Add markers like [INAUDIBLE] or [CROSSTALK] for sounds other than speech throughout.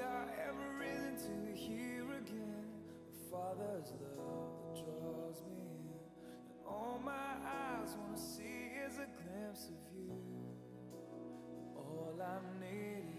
got every reason to hear again the Father's love that draws me in. And all my eyes want to see is a glimpse of you. All I need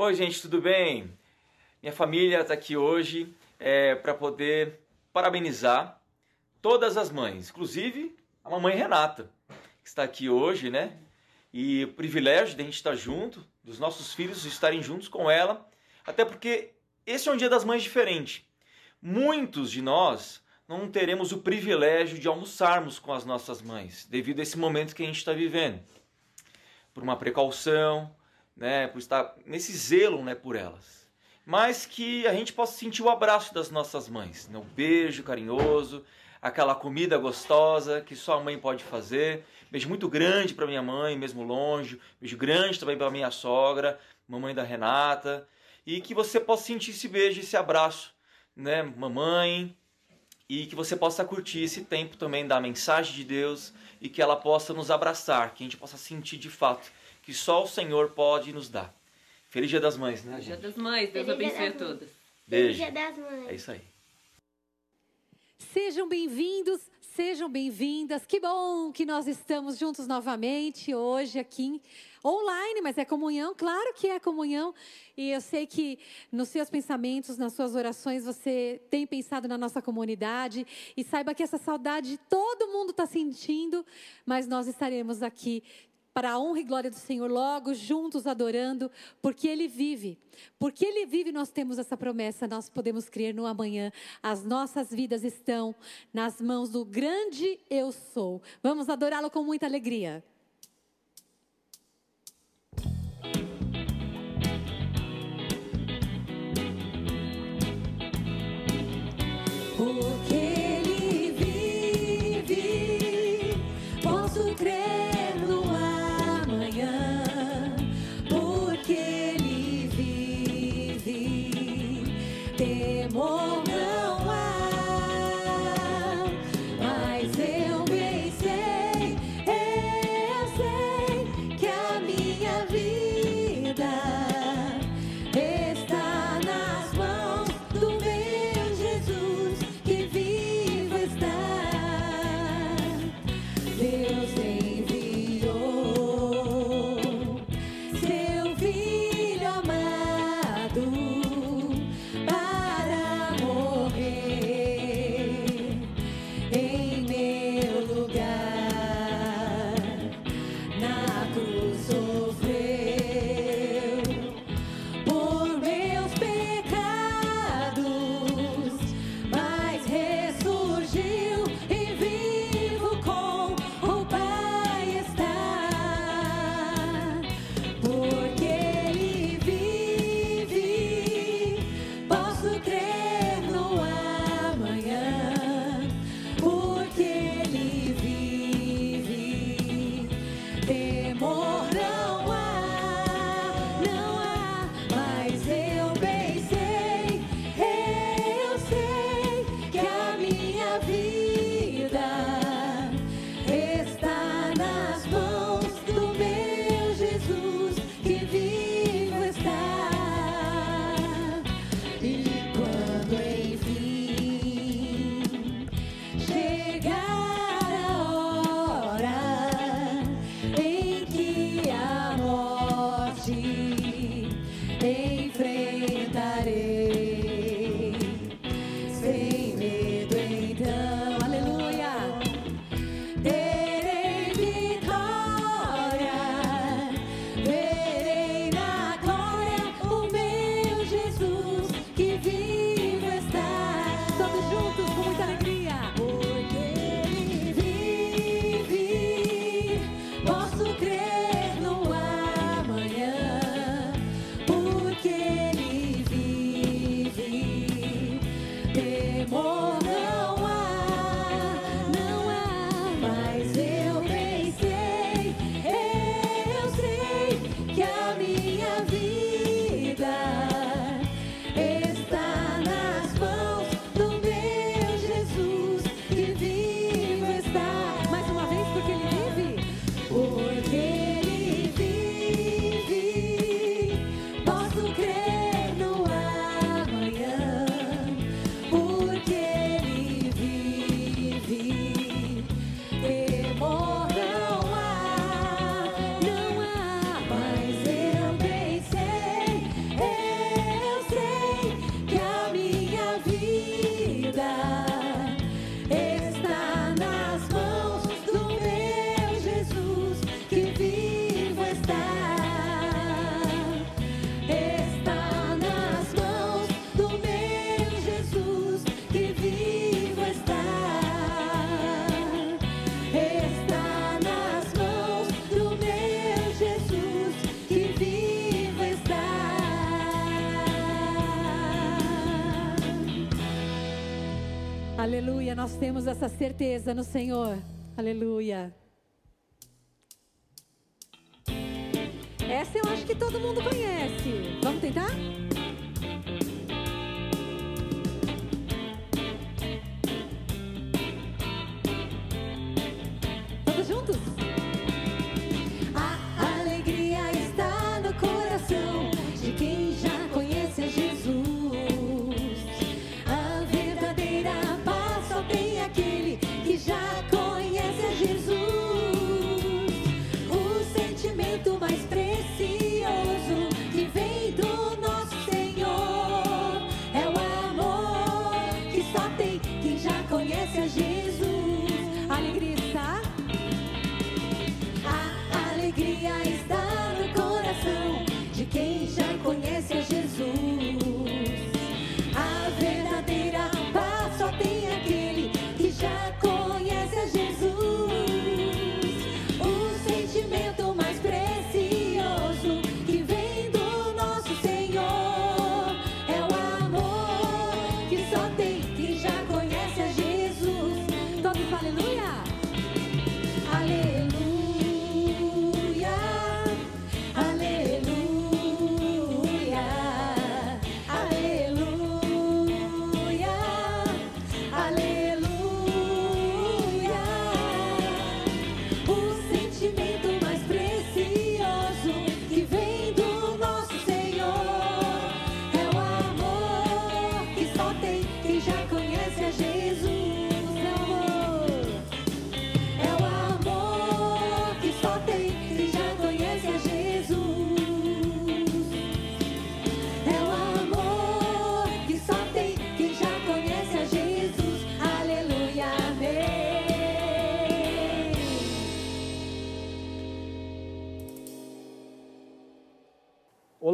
Oi, gente, tudo bem? Minha família está aqui hoje é, para poder parabenizar todas as mães, inclusive a mamãe Renata, que está aqui hoje, né? E o privilégio de a gente estar junto, dos nossos filhos estarem juntos com ela, até porque esse é um dia das mães diferente. Muitos de nós não teremos o privilégio de almoçarmos com as nossas mães, devido a esse momento que a gente está vivendo. Por uma precaução, né, por estar nesse zelo né, por elas. Mas que a gente possa sentir o abraço das nossas mães, né, beijo carinhoso, aquela comida gostosa que só a mãe pode fazer. Beijo muito grande para minha mãe, mesmo longe. Beijo grande também para minha sogra, mamãe da Renata. E que você possa sentir esse beijo, esse abraço, né, mamãe, e que você possa curtir esse tempo também da mensagem de Deus e que ela possa nos abraçar, que a gente possa sentir de fato que só o Senhor pode nos dar. Feliz Dia das Mães, né? Dia gente? das Mães, Deus Feliz Dia abençoe a todas. Feliz Beijo. Dia das Mães. É isso aí. Sejam bem-vindos, sejam bem-vindas. Que bom que nós estamos juntos novamente hoje aqui online, mas é comunhão, claro que é comunhão. E eu sei que nos seus pensamentos, nas suas orações, você tem pensado na nossa comunidade e saiba que essa saudade todo mundo está sentindo, mas nós estaremos aqui para a honra e glória do Senhor, logo juntos adorando, porque Ele vive. Porque Ele vive, nós temos essa promessa, nós podemos crer no amanhã. As nossas vidas estão nas mãos do grande Eu Sou. Vamos adorá-lo com muita alegria. Porque essa certeza no Senhor. Aleluia.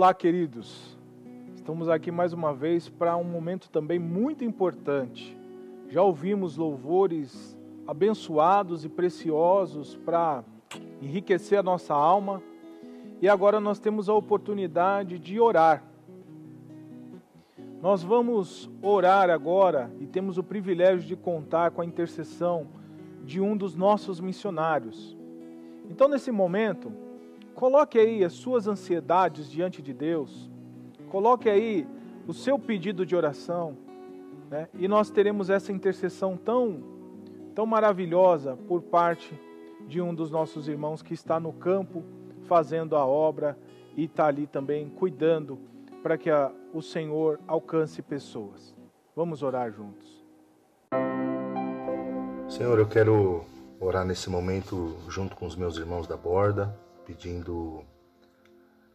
Olá, queridos. Estamos aqui mais uma vez para um momento também muito importante. Já ouvimos louvores abençoados e preciosos para enriquecer a nossa alma e agora nós temos a oportunidade de orar. Nós vamos orar agora e temos o privilégio de contar com a intercessão de um dos nossos missionários. Então, nesse momento, Coloque aí as suas ansiedades diante de Deus. Coloque aí o seu pedido de oração. Né? E nós teremos essa intercessão tão, tão maravilhosa por parte de um dos nossos irmãos que está no campo fazendo a obra e está ali também cuidando para que a, o Senhor alcance pessoas. Vamos orar juntos. Senhor, eu quero orar nesse momento junto com os meus irmãos da borda, pedindo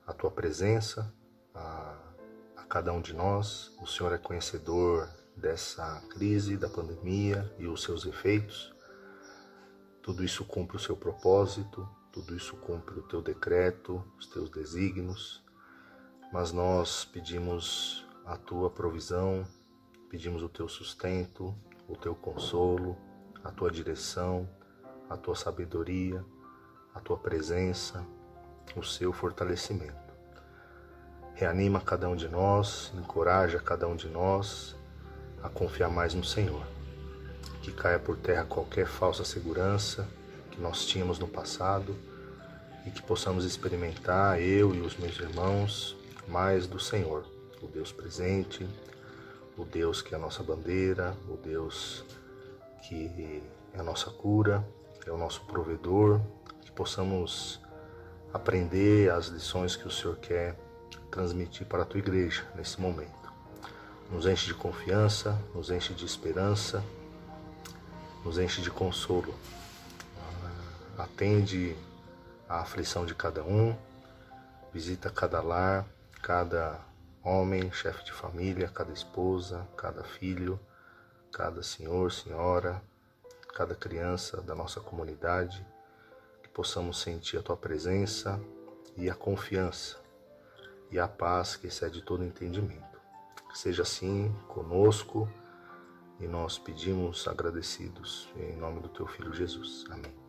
a tua presença a, a, cada um de nós. O Senhor é conhecedor dessa crise, da pandemia e os seus efeitos. Tudo isso cumpre o seu propósito, tudo isso cumpre o teu decreto, os teus desígnios, mas nós pedimos a tua provisão, pedimos o teu sustento, o teu consolo, a tua direção, a tua sabedoria a tua presença, o seu fortalecimento. Reanima cada um de nós, encoraja cada um de nós a confiar mais no Senhor. Que caia por terra qualquer falsa segurança que nós tínhamos no passado e que possamos experimentar, eu e os meus irmãos, mais do Senhor, o Deus presente, o Deus que é a nossa bandeira, o Deus que é a nossa cura, é o nosso provedor, possamos aprender as lições que o Senhor quer transmitir para a tua igreja nesse momento. Nos enche de confiança, nos enche de esperança, nos enche de consolo. Atende a aflição de cada um, visita cada lar, cada homem, chefe de família, cada esposa, cada filho, cada senhor, senhora, cada criança da nossa comunidade possamos sentir a tua presença e a confiança e a paz que excede todo entendimento. Que seja assim conosco e nós pedimos agradecidos em nome do teu filho Jesus. Amém.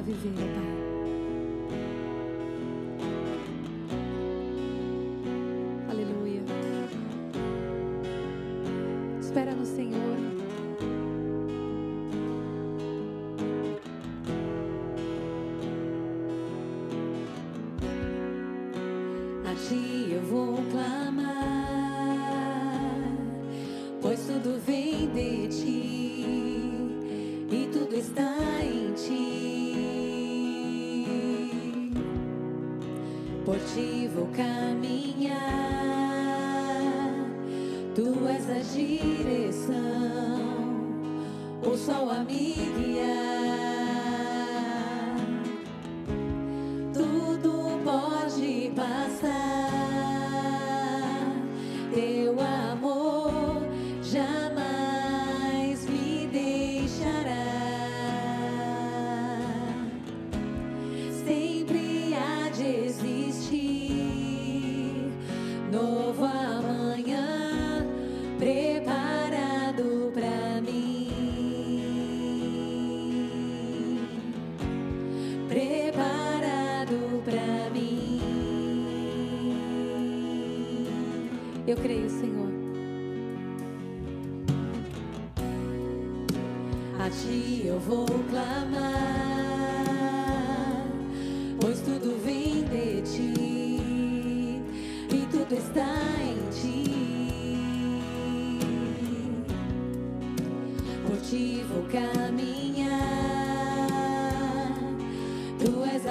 Tá viver, Pai. Aleluia. Espera no Senhor. Assim eu vou clamar. ti vou caminhar. Tu és a direção, o sol a me guiar. Tudo pode passar.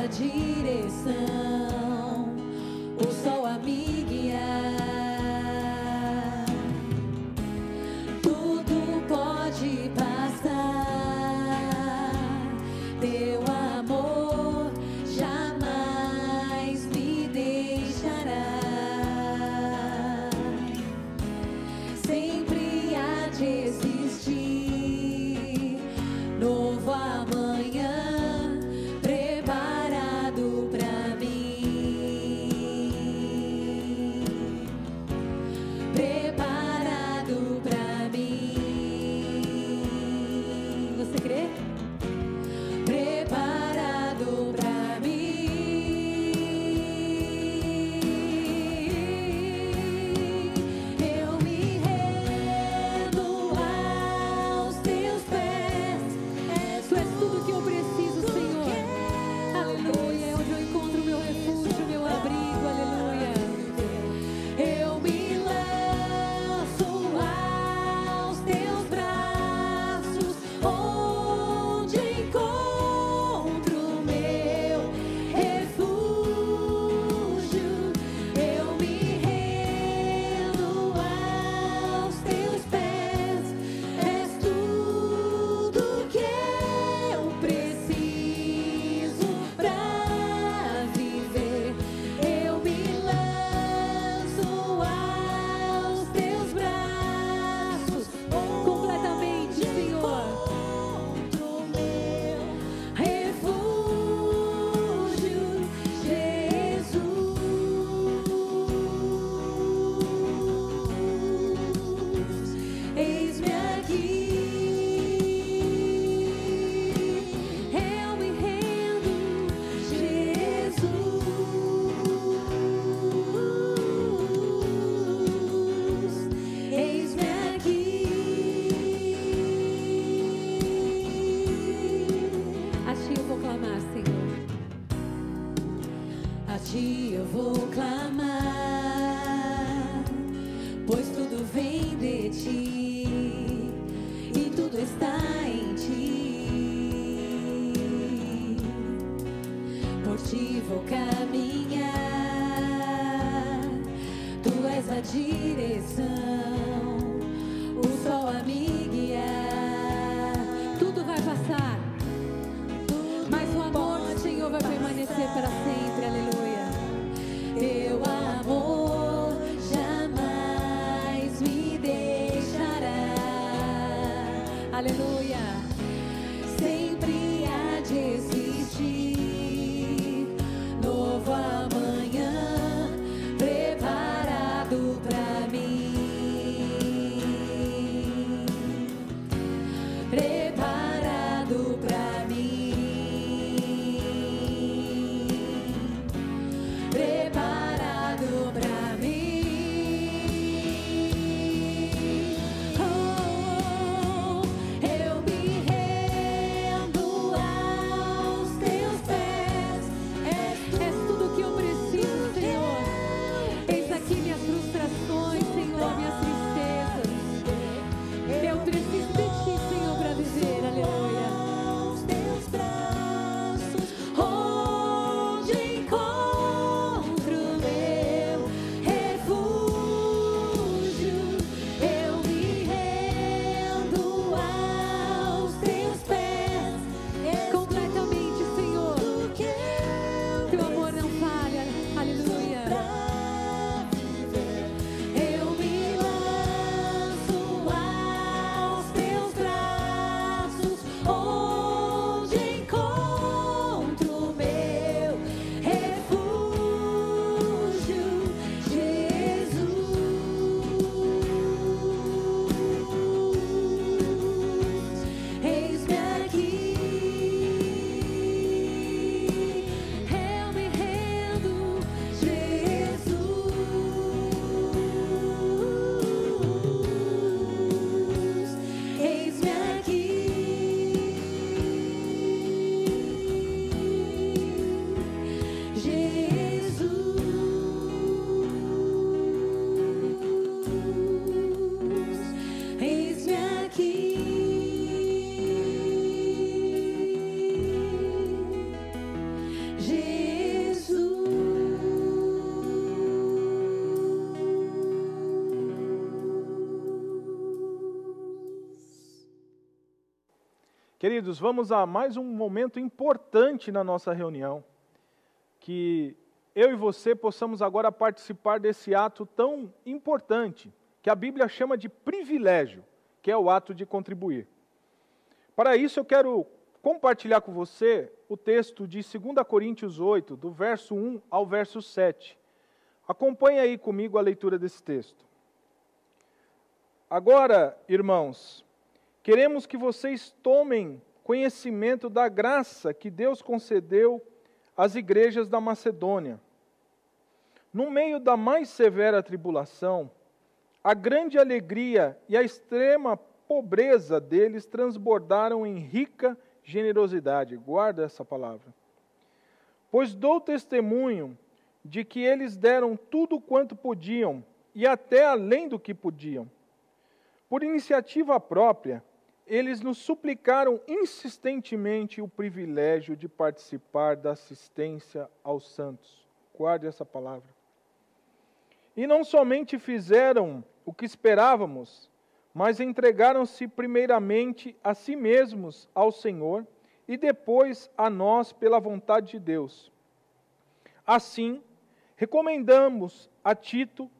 direção. ti vou caminhar. Tu és a direção, o sol a me guiar. Tudo vai passar, mas o amor do Senhor vai permanecer para sempre. Queridos, vamos a mais um momento importante na nossa reunião. Que eu e você possamos agora participar desse ato tão importante, que a Bíblia chama de privilégio que é o ato de contribuir. Para isso, eu quero compartilhar com você o texto de 2 Coríntios 8, do verso 1 ao verso 7. Acompanhe aí comigo a leitura desse texto. Agora, irmãos, queremos que vocês tomem conhecimento da graça que Deus concedeu às igrejas da Macedônia. No meio da mais severa tribulação, a grande alegria e a extrema pobreza deles transbordaram em rica generosidade. Guarda essa palavra. Pois dou testemunho de que eles deram tudo quanto podiam e até além do que podiam. Por iniciativa própria, eles nos suplicaram insistentemente o privilégio de participar da assistência aos santos. Guarde essa palavra. E não somente fizeram o que esperávamos, mas entregaram-se primeiramente a si mesmos ao Senhor e depois a nós pela vontade de Deus. Assim, recomendamos a Tito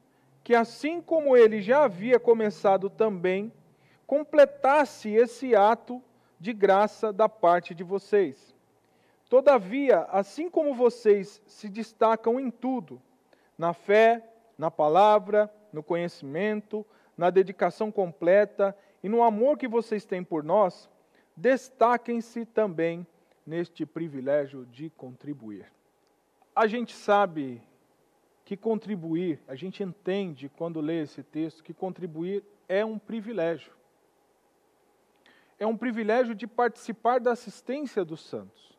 que, assim como ele já havia começado também, completasse esse ato de graça da parte de vocês. Todavia, assim como vocês se destacam em tudo, na fé, na palavra, no conhecimento, na dedicação completa e no amor que vocês têm por nós, destaquem-se também neste privilégio de contribuir. A gente sabe que contribuir, a gente entende quando lê esse texto que contribuir é um privilégio. É um privilégio de participar da assistência dos santos.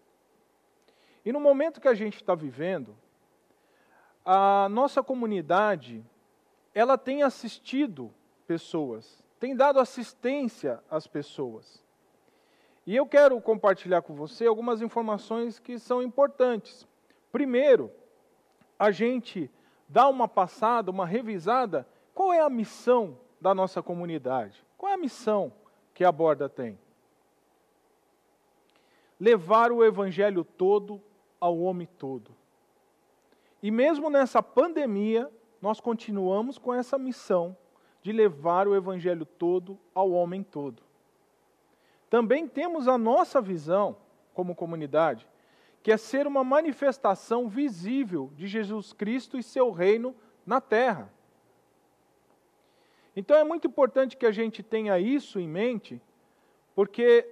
E no momento que a gente está vivendo, a nossa comunidade, ela tem assistido pessoas, tem dado assistência às pessoas. E eu quero compartilhar com você algumas informações que são importantes. Primeiro, a gente dá uma passada, uma revisada, qual é a missão da nossa comunidade? Qual é a missão que a Borda tem? Levar o evangelho todo ao homem todo. E mesmo nessa pandemia, nós continuamos com essa missão de levar o evangelho todo ao homem todo. Também temos a nossa visão como comunidade, que é ser uma manifestação visível de Jesus Cristo e seu reino na terra. Então é muito importante que a gente tenha isso em mente, porque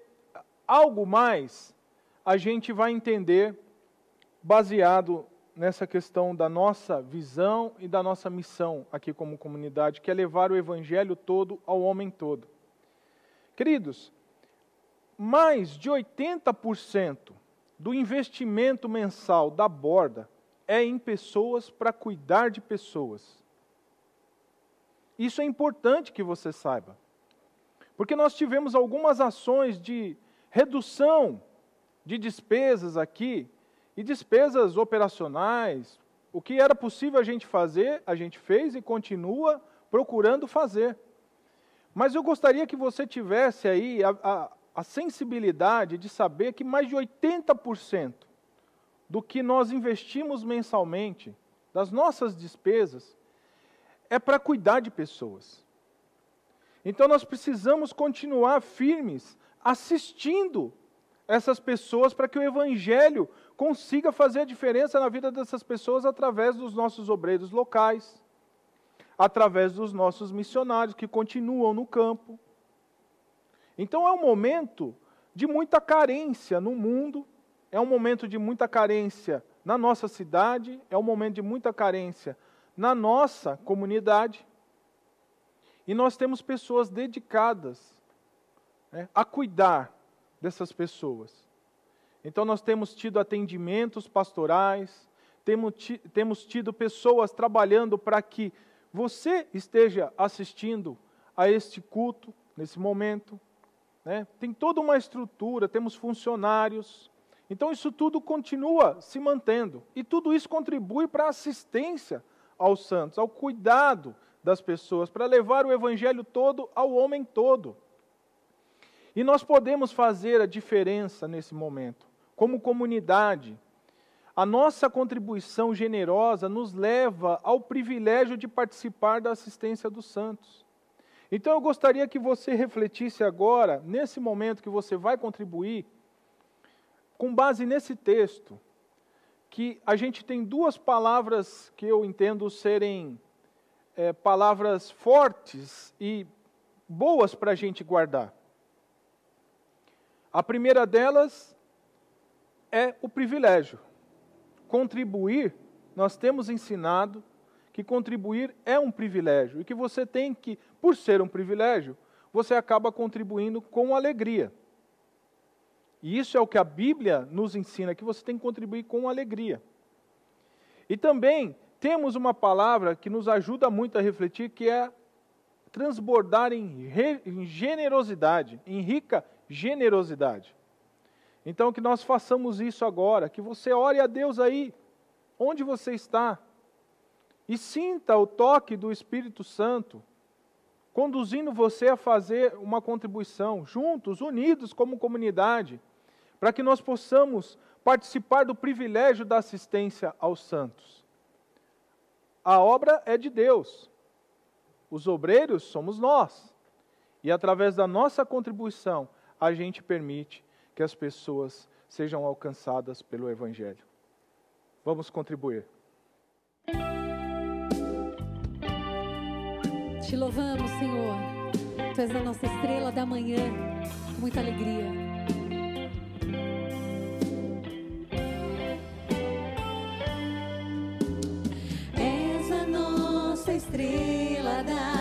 algo mais a gente vai entender baseado nessa questão da nossa visão e da nossa missão aqui como comunidade, que é levar o evangelho todo ao homem todo. Queridos, mais de 80% do investimento mensal da borda é em pessoas para cuidar de pessoas. Isso é importante que você saiba. Porque nós tivemos algumas ações de redução de despesas aqui e despesas operacionais, o que era possível a gente fazer, a gente fez e continua procurando fazer. Mas eu gostaria que você tivesse aí a, a, a sensibilidade de saber que mais de 80% do que nós investimos mensalmente, das nossas despesas, é para cuidar de pessoas. Então nós precisamos continuar firmes, assistindo essas pessoas para que o Evangelho consiga fazer a diferença na vida dessas pessoas através dos nossos obreiros locais, através dos nossos missionários que continuam no campo. Então é um momento de muita carência no mundo, é um momento de muita carência na nossa cidade, é um momento de muita carência na nossa comunidade. E nós temos pessoas dedicadas né, a cuidar dessas pessoas. Então, nós temos tido atendimentos pastorais, temos tido pessoas trabalhando para que você esteja assistindo a este culto nesse momento. Né? Tem toda uma estrutura, temos funcionários. Então, isso tudo continua se mantendo. E tudo isso contribui para a assistência aos santos, ao cuidado das pessoas, para levar o evangelho todo ao homem todo. E nós podemos fazer a diferença nesse momento. Como comunidade, a nossa contribuição generosa nos leva ao privilégio de participar da assistência dos santos. Então eu gostaria que você refletisse agora, nesse momento que você vai contribuir, com base nesse texto, que a gente tem duas palavras que eu entendo serem é, palavras fortes e boas para a gente guardar. A primeira delas é o privilégio. Contribuir, nós temos ensinado que contribuir é um privilégio e que você tem que, por ser um privilégio, você acaba contribuindo com alegria. E isso é o que a Bíblia nos ensina, que você tem que contribuir com alegria. E também temos uma palavra que nos ajuda muito a refletir, que é transbordar em, re, em generosidade, em rica generosidade. Então, que nós façamos isso agora, que você ore a Deus aí, onde você está, e sinta o toque do Espírito Santo, conduzindo você a fazer uma contribuição, juntos, unidos como comunidade, para que nós possamos participar do privilégio da assistência aos santos. A obra é de Deus, os obreiros somos nós, e através da nossa contribuição, a gente permite que as pessoas sejam alcançadas pelo Evangelho. Vamos contribuir. Te louvamos, Senhor. Tu és a nossa estrela da manhã, com muita alegria. És a nossa estrela da manhã,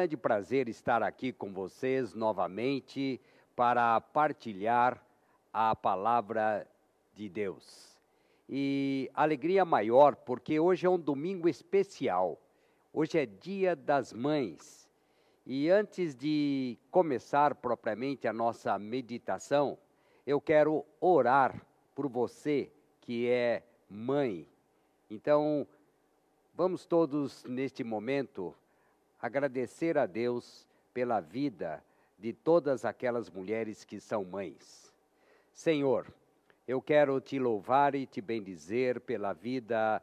grande prazer estar aqui com vocês novamente para partilhar a palavra de Deus. E alegria maior porque hoje é um domingo especial. Hoje é Dia das Mães. E antes de começar propriamente a nossa meditação, eu quero orar por você que é mãe. Então, Vamos todos, neste momento, agradecer a Deus pela vida de todas aquelas mulheres que são mães. Senhor, eu quero te louvar e te bendizer pela vida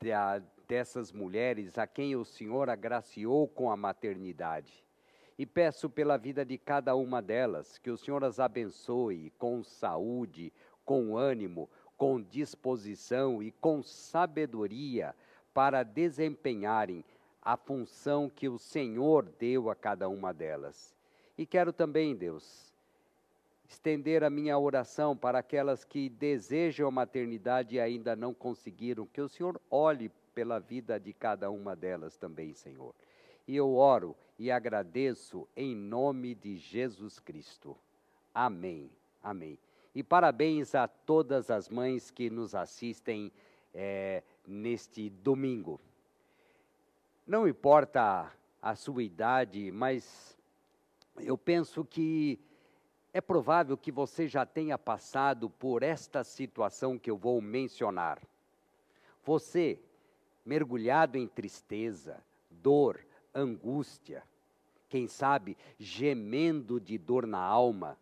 da, dessas mulheres a quem o Senhor agraciou com a maternidade. E peço pela vida de cada uma delas que o Senhor as abençoe com saúde, com ânimo, com disposição e com sabedoria para desempenharem a função que o Senhor deu a cada uma delas. E quero também, Deus, estender a minha oração para aquelas que desejam a maternidade e ainda não conseguiram, que o Senhor olhe pela vida de cada uma delas também, Senhor. E eu oro e agradeço em nome de Jesus Cristo. Amém. Amém. E parabéns a todas as mães que nos assistem é, neste domingo. Não importa a sua idade, mas eu penso que é provável que você já tenha passado por esta situação que eu vou mencionar. Você, mergulhado em tristeza, dor, angústia, quem sabe gemendo de dor na alma,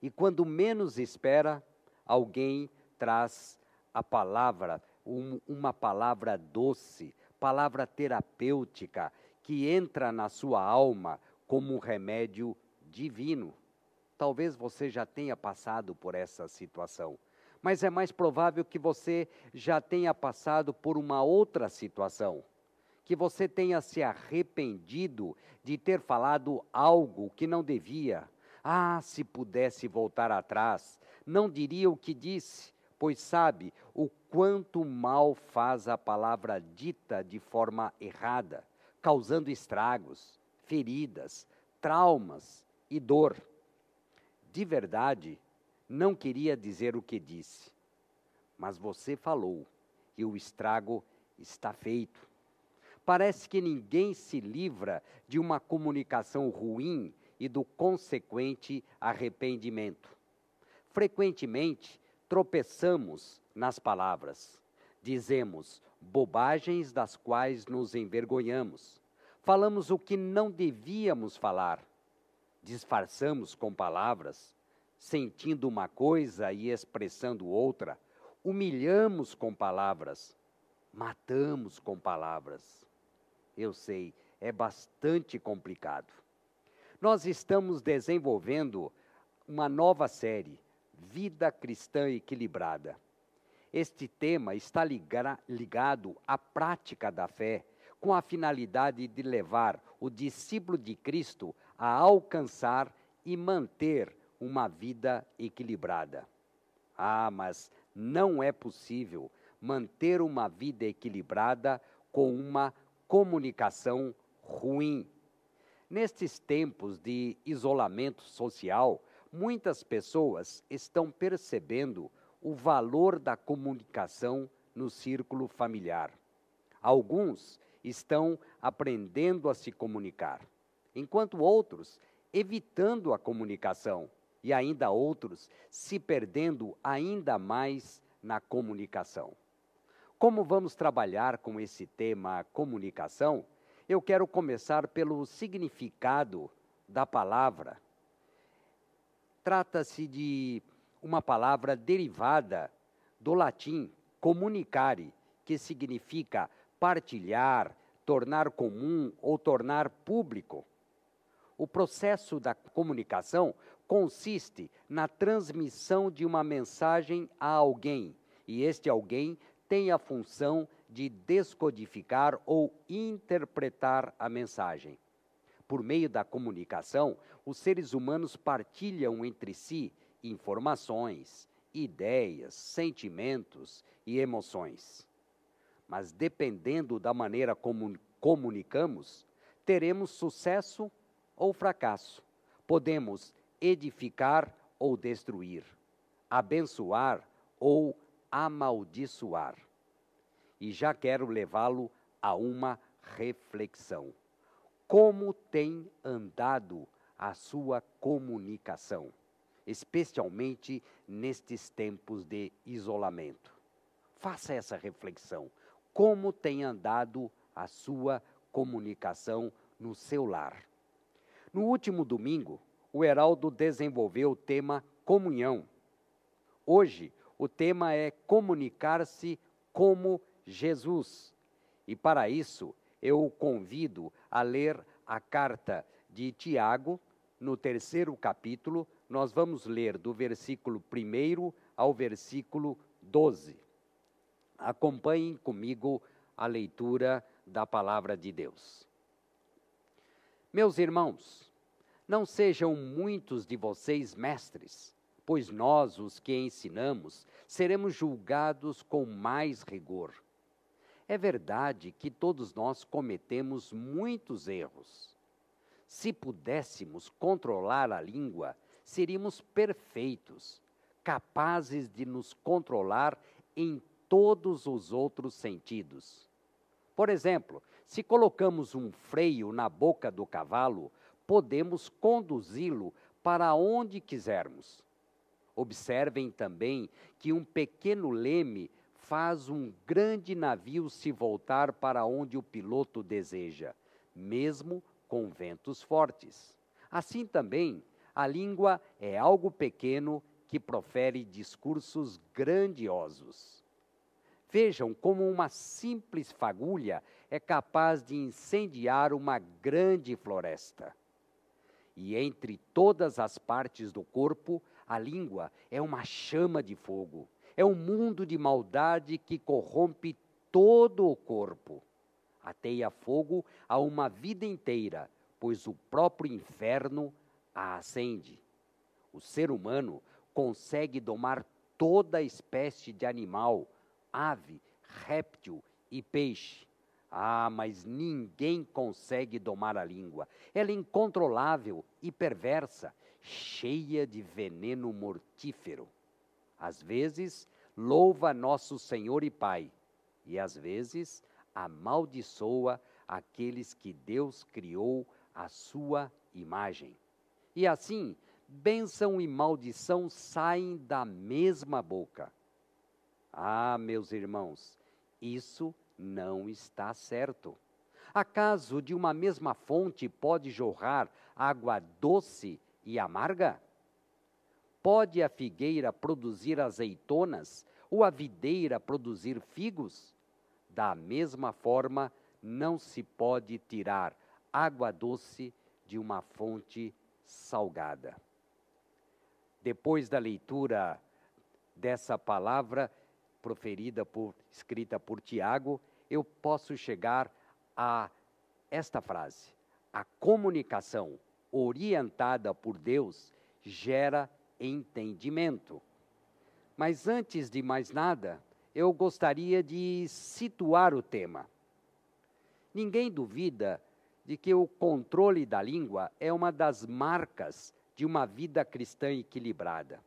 e quando menos espera, alguém traz a palavra um, uma palavra doce, palavra terapêutica, que entra na sua alma como um remédio divino. Talvez você já tenha passado por essa situação, mas é mais provável que você já tenha passado por uma outra situação, que você tenha se arrependido de ter falado algo que não devia. Ah, se pudesse voltar atrás, não diria o que disse, pois sabe o quanto mal faz a palavra dita de forma errada, causando estragos, feridas, traumas e dor. De verdade, não queria dizer o que disse, mas você falou e o estrago está feito. Parece que ninguém se livra de uma comunicação ruim e do consequente arrependimento. Frequentemente, tropeçamos nas palavras. Dizemos bobagens das quais nos envergonhamos. Falamos o que não devíamos falar. Disfarçamos com palavras, sentindo uma coisa e expressando outra. Humilhamos com palavras. Matamos com palavras. Eu sei, é bastante complicado. Nós estamos desenvolvendo uma nova série Vida Cristã Equilibrada. Este tema está ligado à prática da fé, com a finalidade de levar o discípulo de Cristo a alcançar e manter uma vida equilibrada. Ah, mas não é possível manter uma vida equilibrada com uma comunicação ruim. Nestes tempos de isolamento social, muitas pessoas estão percebendo o valor da comunicação no círculo familiar. Alguns estão aprendendo a se comunicar, enquanto outros evitando a comunicação e ainda outros se perdendo ainda mais na comunicação. Como vamos trabalhar com esse tema comunicação? Eu quero começar pelo significado da palavra Trata-se de uma palavra derivada do latim comunicare, que significa partilhar, tornar comum ou tornar público. O processo da comunicação consiste na transmissão de uma mensagem a alguém E este alguém tem a função de descodificar ou interpretar a mensagem. Por meio da comunicação, os seres humanos partilham entre si informações, ideias, sentimentos e emoções. Mas dependendo da maneira como comunicamos, teremos sucesso ou fracasso. Podemos edificar ou destruir, abençoar ou amaldiçoar. E já quero levá-lo a uma reflexão. Como tem andado a sua comunicação, especialmente nestes tempos de isolamento? Faça essa reflexão. Como tem andado a sua comunicação no seu lar? No último domingo, o Heraldo desenvolveu o tema comunhão. Hoje, o tema é comunicar-se como Jesus. E para isso, eu o convido a ler a carta de Tiago, no terceiro capítulo, nós vamos ler do versículo 1 ao versículo 12. Acompanhem comigo a leitura da palavra de Deus. Meus irmãos, não sejam muitos de vocês mestres, pois nós, os que ensinamos, seremos julgados com mais rigor. É verdade que todos nós cometemos muitos erros. Se pudéssemos controlar a língua, seríamos perfeitos, capazes de nos controlar em todos os outros sentidos. Por exemplo, se colocamos um freio na boca do cavalo, podemos conduzi-lo para onde quisermos. Observem também que um pequeno leme faz um grande navio se voltar para onde o piloto deseja, mesmo com ventos fortes. Assim também, a língua é algo pequeno que profere discursos grandiosos. Vejam como uma simples fagulha é capaz de incendiar uma grande floresta. E entre todas as partes do corpo, a língua é uma chama de fogo. É um mundo de maldade que corrompe todo o corpo. Ateia fogo a uma vida inteira, pois o próprio inferno a acende. O ser humano consegue domar toda espécie de animal, ave, réptil e peixe. Ah, mas ninguém consegue domar a língua. Ela é incontrolável e perversa, cheia de veneno mortífero. Às vezes, louva nosso Senhor e Pai, e às vezes amaldiçoa aqueles que Deus criou à sua imagem. E assim, bênção e maldição saem da mesma boca. Ah, meus irmãos, isso não está certo. Acaso de uma mesma fonte pode jorrar água doce e amarga? Pode a figueira produzir azeitonas ou a videira produzir figos? Da mesma forma, não se pode tirar água doce de uma fonte salgada. Depois da leitura dessa palavra proferida por escrita por Tiago, eu posso chegar a esta frase: a comunicação orientada por Deus gera entendimento. Mas antes de mais nada, eu gostaria de situar o tema. Ninguém duvida de que o controle da língua é uma das marcas de uma vida cristã equilibrada.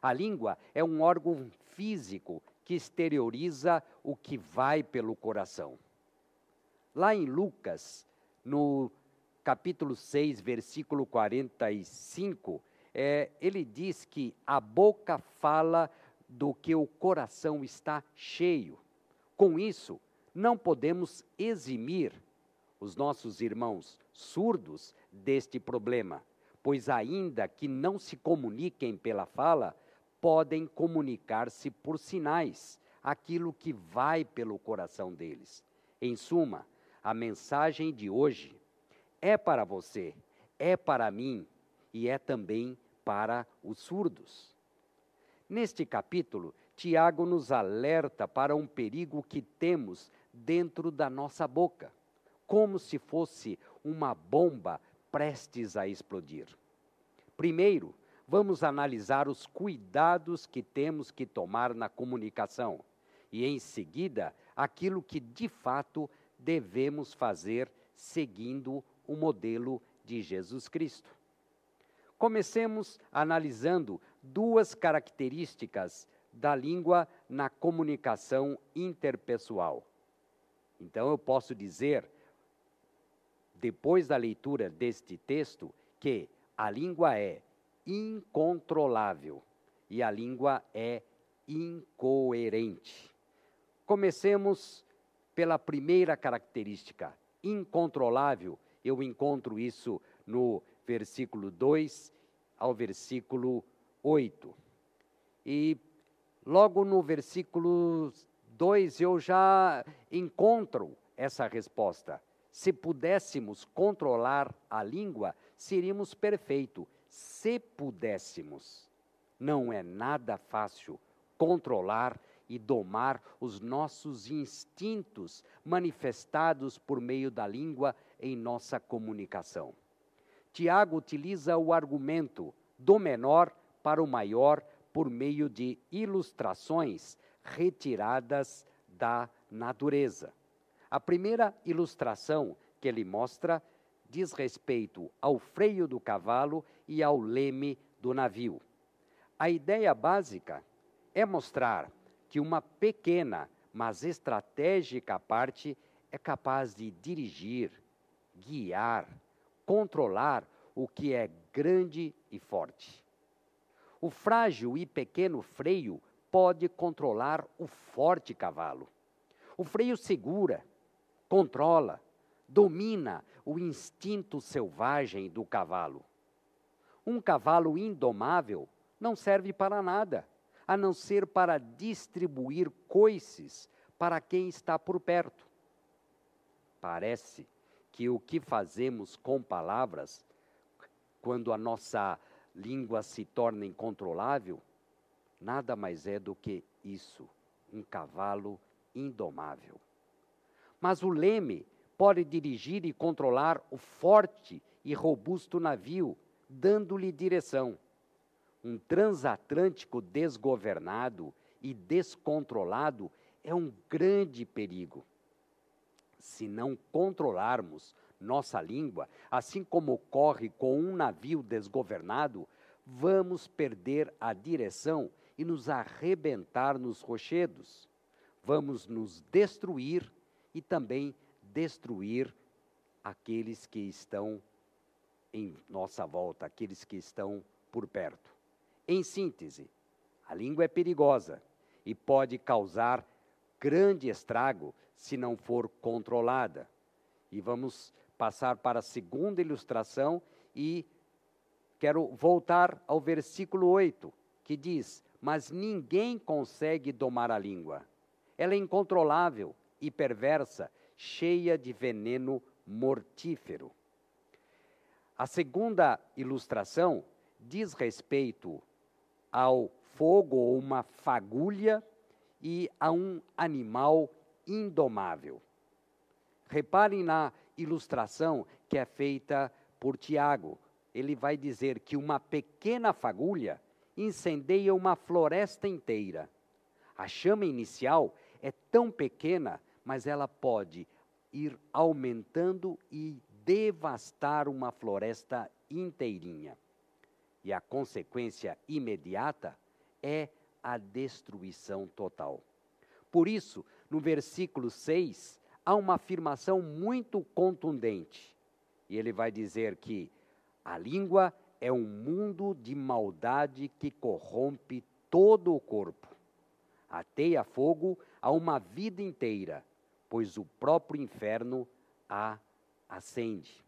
A língua é um órgão físico que exterioriza o que vai pelo coração. Lá em Lucas, no capítulo 6, versículo 45, é, ele diz que a boca fala do que o coração está cheio. Com isso, não podemos eximir os nossos irmãos surdos deste problema, pois, ainda que não se comuniquem pela fala, podem comunicar-se por sinais, aquilo que vai pelo coração deles. Em suma, a mensagem de hoje é para você, é para mim e é também para os surdos. Neste capítulo, Tiago nos alerta para um perigo que temos dentro da nossa boca, como se fosse uma bomba prestes a explodir. Primeiro, vamos analisar os cuidados que temos que tomar na comunicação e, em seguida, aquilo que de fato devemos fazer seguindo o modelo de Jesus Cristo. Comecemos analisando duas características da língua na comunicação interpessoal. Então, eu posso dizer, depois da leitura deste texto, que a língua é incontrolável e a língua é incoerente. Comecemos pela primeira característica, incontrolável. Eu encontro isso no versículo 2 ao versículo 8. E logo no versículo 2 eu já encontro essa resposta. Se pudéssemos controlar a língua, seríamos perfeitos. Se pudéssemos. Não é nada fácil controlar e domar os nossos instintos manifestados por meio da língua em nossa comunicação. Tiago utiliza o argumento do menor para o maior por meio de ilustrações retiradas da natureza. A primeira ilustração que ele mostra diz respeito ao freio do cavalo e ao leme do navio. A ideia básica é mostrar que uma pequena, mas estratégica parte é capaz de dirigir, guiar, controlar o que é grande e forte. O frágil e pequeno freio pode controlar o forte cavalo. O freio segura, controla, domina o instinto selvagem do cavalo. Um cavalo indomável não serve para nada, a não ser para distribuir coices para quem está por perto. Parece que o que fazemos com palavras, quando a nossa língua se torna incontrolável, nada mais é do que isso, um cavalo indomável. Mas o leme pode dirigir e controlar o forte e robusto navio, dando-lhe direção. Um transatlântico desgovernado e descontrolado é um grande perigo. Se não controlarmos nossa língua, assim como ocorre com um navio desgovernado, vamos perder a direção e nos arrebentar nos rochedos. Vamos nos destruir e também destruir aqueles que estão em nossa volta, aqueles que estão por perto. Em síntese, a língua é perigosa e pode causar grande estrago se não for controlada. E vamos passar para a segunda ilustração e quero voltar ao versículo 8, que diz: Mas ninguém consegue domar a língua. Ela é incontrolável e perversa, cheia de veneno mortífero. A segunda ilustração diz respeito ao fogo ou uma fagulha e a um animal indomável. Reparem na ilustração que é feita por Tiago. Ele vai dizer que uma pequena fagulha incendeia uma floresta inteira. A chama inicial é tão pequena, mas ela pode ir aumentando e devastar uma floresta inteirinha. E a consequência imediata é a destruição total. Por isso, no versículo 6, há uma afirmação muito contundente. E ele vai dizer que a língua é um mundo de maldade que corrompe todo o corpo. Ateia fogo a uma vida inteira, pois o próprio inferno a acende.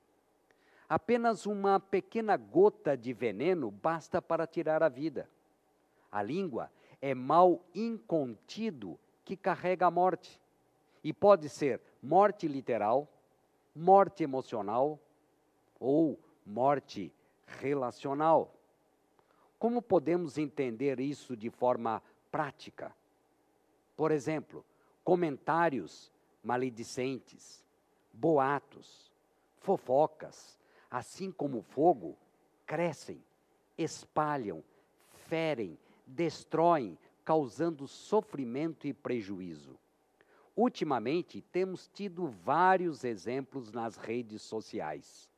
Apenas uma pequena gota de veneno basta para tirar a vida. A língua é mal incontido que carrega a morte. E pode ser morte literal, morte emocional ou morte relacional. Como podemos entender isso de forma prática? Por exemplo, comentários maledicentes, boatos, fofocas, assim como fogo, crescem, espalham, ferem, destroem, causando sofrimento e prejuízo. Ultimamente, temos tido vários exemplos nas redes sociais.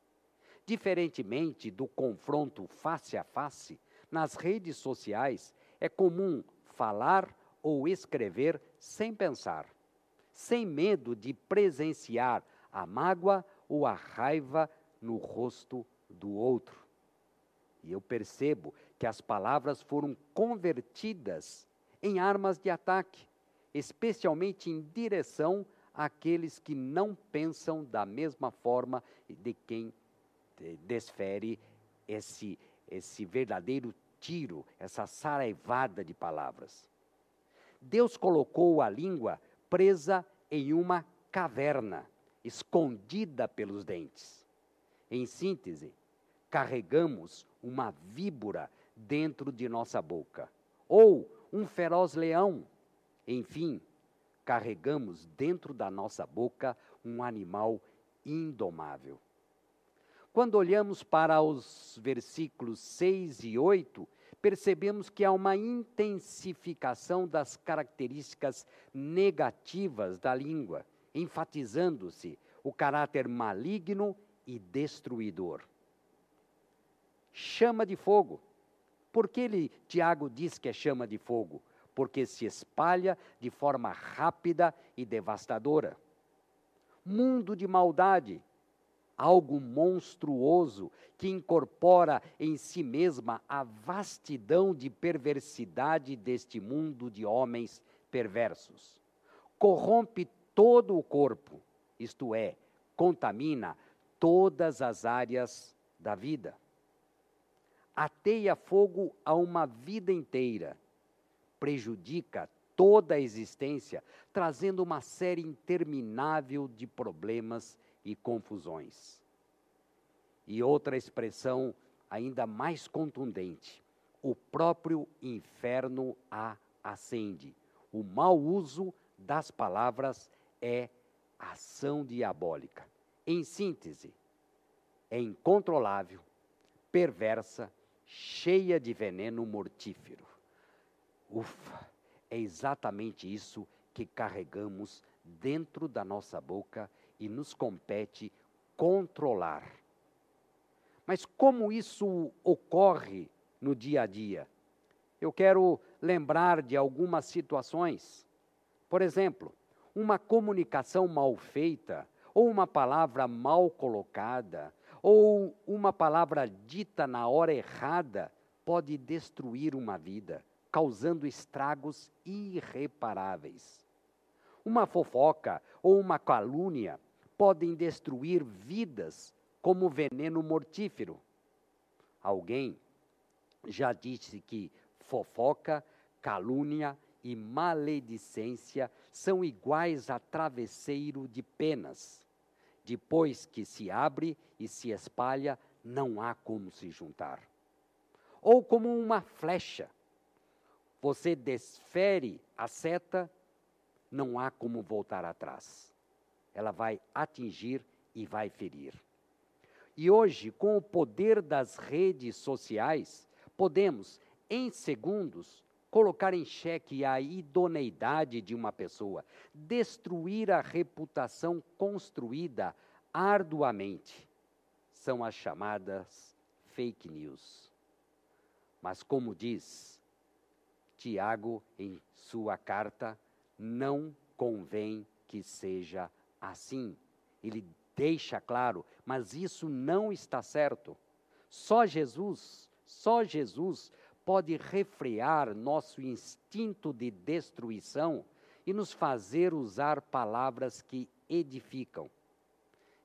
Diferentemente do confronto face a face, nas redes sociais é comum falar ou escrever sem pensar, sem medo de presenciar a mágoa ou a raiva no rosto do outro. E eu percebo que as palavras foram convertidas em armas de ataque, especialmente em direção àqueles que não pensam da mesma forma de quem desfere esse, esse verdadeiro tiro, essa saraivada de palavras. Deus colocou a língua presa em uma caverna, escondida pelos dentes. Em síntese, carregamos uma víbora dentro de nossa boca, ou um feroz leão. Enfim, carregamos dentro da nossa boca um animal indomável. Quando olhamos para os versículos 6 e 8, percebemos que há uma intensificação das características negativas da língua, enfatizando-se o caráter maligno e destruidor. Chama de fogo. Por que ele, Tiago diz que é chama de fogo? Porque se espalha de forma rápida e devastadora. Mundo de maldade, algo monstruoso que incorpora em si mesma a vastidão de perversidade deste mundo de homens perversos. Corrompe todo o corpo, isto é, contamina todas as áreas da vida. Ateia fogo a uma vida inteira, prejudica toda a existência, trazendo uma série interminável de problemas e confusões. E outra expressão ainda mais contundente: o próprio inferno a acende. O mau uso das palavras é ação diabólica. Em síntese, é incontrolável, perversa, cheia de veneno mortífero. Ufa, é exatamente isso que carregamos dentro da nossa boca e nos compete controlar. Mas como isso ocorre no dia a dia? Eu quero lembrar de algumas situações. Por exemplo, uma comunicação mal feita, ou uma palavra mal colocada, ou uma palavra dita na hora errada, pode destruir uma vida, causando estragos irreparáveis. Uma fofoca ou uma calúnia podem destruir vidas como veneno mortífero. Alguém já disse que fofoca, calúnia e maledicência são iguais a travesseiro de penas. Depois que se abre e se espalha, não há como se juntar. Ou como uma flecha. Você desfere a seta, não há como voltar atrás ela vai atingir e vai ferir. E hoje, com o poder das redes sociais, podemos, em segundos, colocar em xeque a idoneidade de uma pessoa, destruir a reputação construída arduamente. São as chamadas fake news. Mas, como diz Tiago em sua carta, não convém que seja assim. Ele deixa claro, mas isso não está certo. Só Jesus, só Jesus pode refrear nosso instinto de destruição e nos fazer usar palavras que edificam.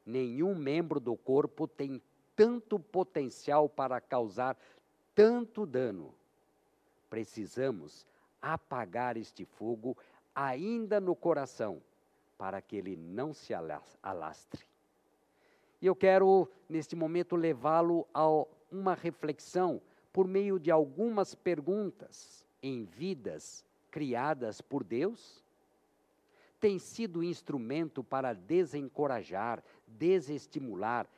Nenhum membro do corpo tem tanto potencial para causar tanto dano. Precisamos apagar este fogo ainda no coração para que ele não se alastre. E eu quero, neste momento, levá-lo a uma reflexão por meio de algumas perguntas em vidas criadas por Deus tem sido instrumento para desencorajar, desestimular,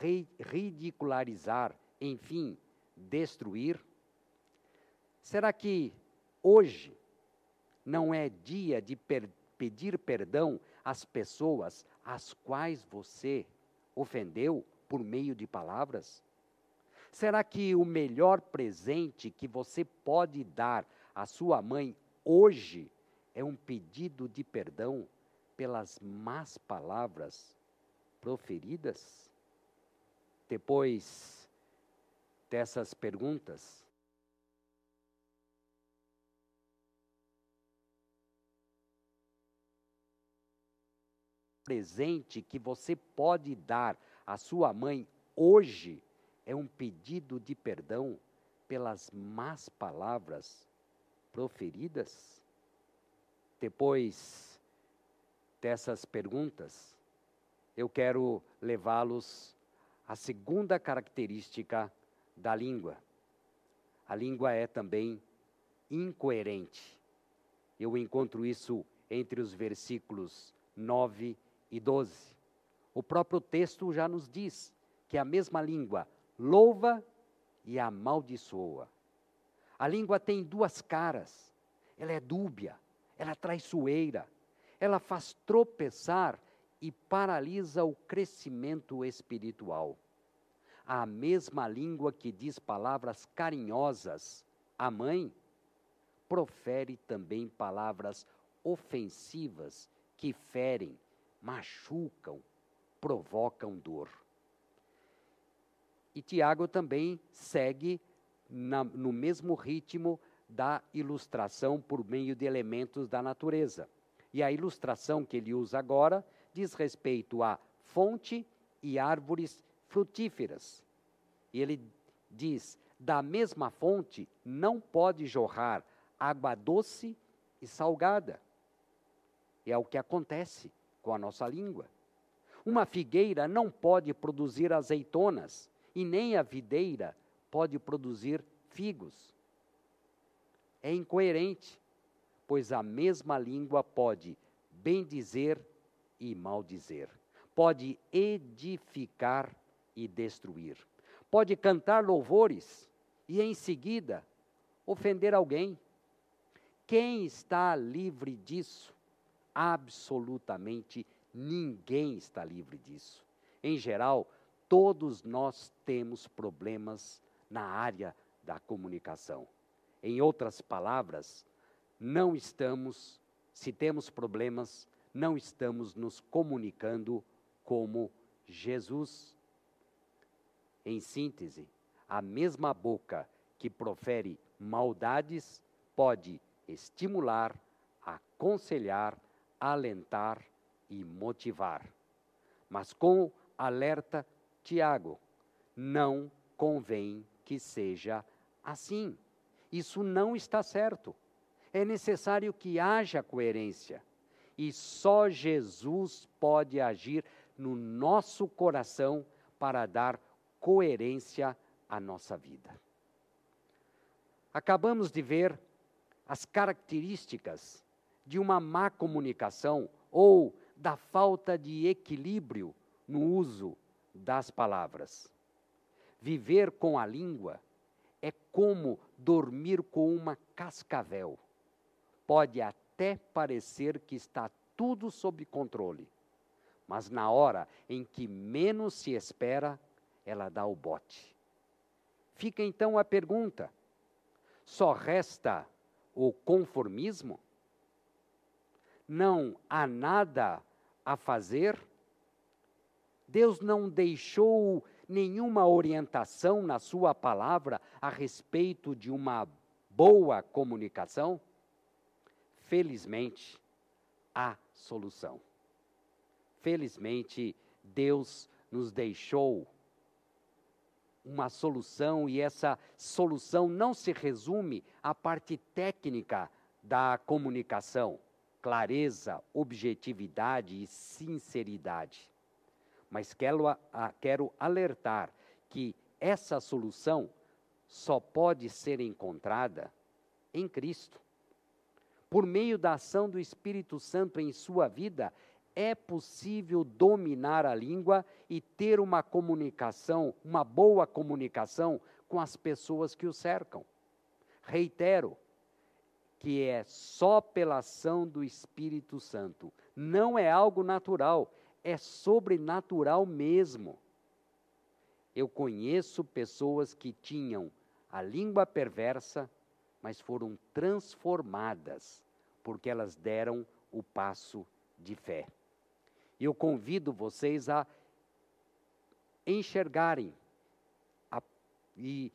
ri- ridicularizar, enfim, destruir? Será que hoje não é dia de per- pedir perdão às pessoas às quais você ofendeu por meio de palavras? Será que o melhor presente que você pode dar à sua mãe hoje é um pedido de perdão pelas más palavras proferidas? Depois dessas perguntas, presente que você pode dar à sua mãe hoje é um pedido de perdão pelas más palavras proferidas? Depois dessas perguntas, eu quero levá-los à segunda característica da língua. A língua é também incoerente. Eu encontro isso entre os versículos 9 e 12. O próprio texto já nos diz que a mesma língua louva e amaldiçoa. A língua tem duas caras. Ela é dúbia, ela é traiçoeira, ela faz tropeçar e paralisa o crescimento espiritual. A mesma língua que diz palavras carinhosas à mãe, profere também palavras ofensivas que ferem, machucam, provocam dor. E Tiago também segue na, no mesmo ritmo da ilustração por meio de elementos da natureza. E a ilustração que ele usa agora diz respeito a fonte e árvores frutíferas. E ele diz: da mesma fonte não pode jorrar água doce e salgada. É o que acontece com a nossa língua. Uma figueira não pode produzir azeitonas, e nem a videira pode produzir figos. É incoerente, pois a mesma língua pode bendizer e maldizer, pode edificar e destruir, pode cantar louvores e em seguida ofender alguém. Quem está livre disso? Absolutamente ninguém está livre disso. Em geral, todos nós temos problemas na área da comunicação. Em outras palavras, não estamos, se temos problemas, não estamos nos comunicando como Jesus. Em síntese, a mesma boca que profere maldades pode estimular, aconselhar, alentar e motivar. Mas com alerta Tiago, não convém que seja assim. Isso não está certo. É necessário que haja coerência. E só Jesus pode agir no nosso coração para dar coerência à nossa vida. Acabamos de ver as características de uma má comunicação ou da falta de equilíbrio no uso das palavras. Viver com a língua é como dormir com uma cascavel. Pode até parecer que está tudo sob controle, mas na hora em que menos se espera, ela dá o bote. Fica então a pergunta: só resta o conformismo? Não há nada a fazer? Deus não deixou nenhuma orientação na Sua palavra a respeito de uma boa comunicação? Felizmente, há solução. Felizmente, Deus nos deixou uma solução e essa solução não se resume à parte técnica da comunicação, clareza, objetividade e sinceridade. Mas quero, a, quero alertar que essa solução só pode ser encontrada em Cristo. por meio da ação do Espírito Santo em sua vida, é possível dominar a língua e ter uma comunicação, uma boa comunicação com as pessoas que o cercam. Reitero que é só pela ação do Espírito Santo, não é algo natural, é sobrenatural mesmo. Eu conheço pessoas que tinham a língua perversa, mas foram transformadas porque elas deram o passo de fé. E eu convido vocês a enxergarem a, e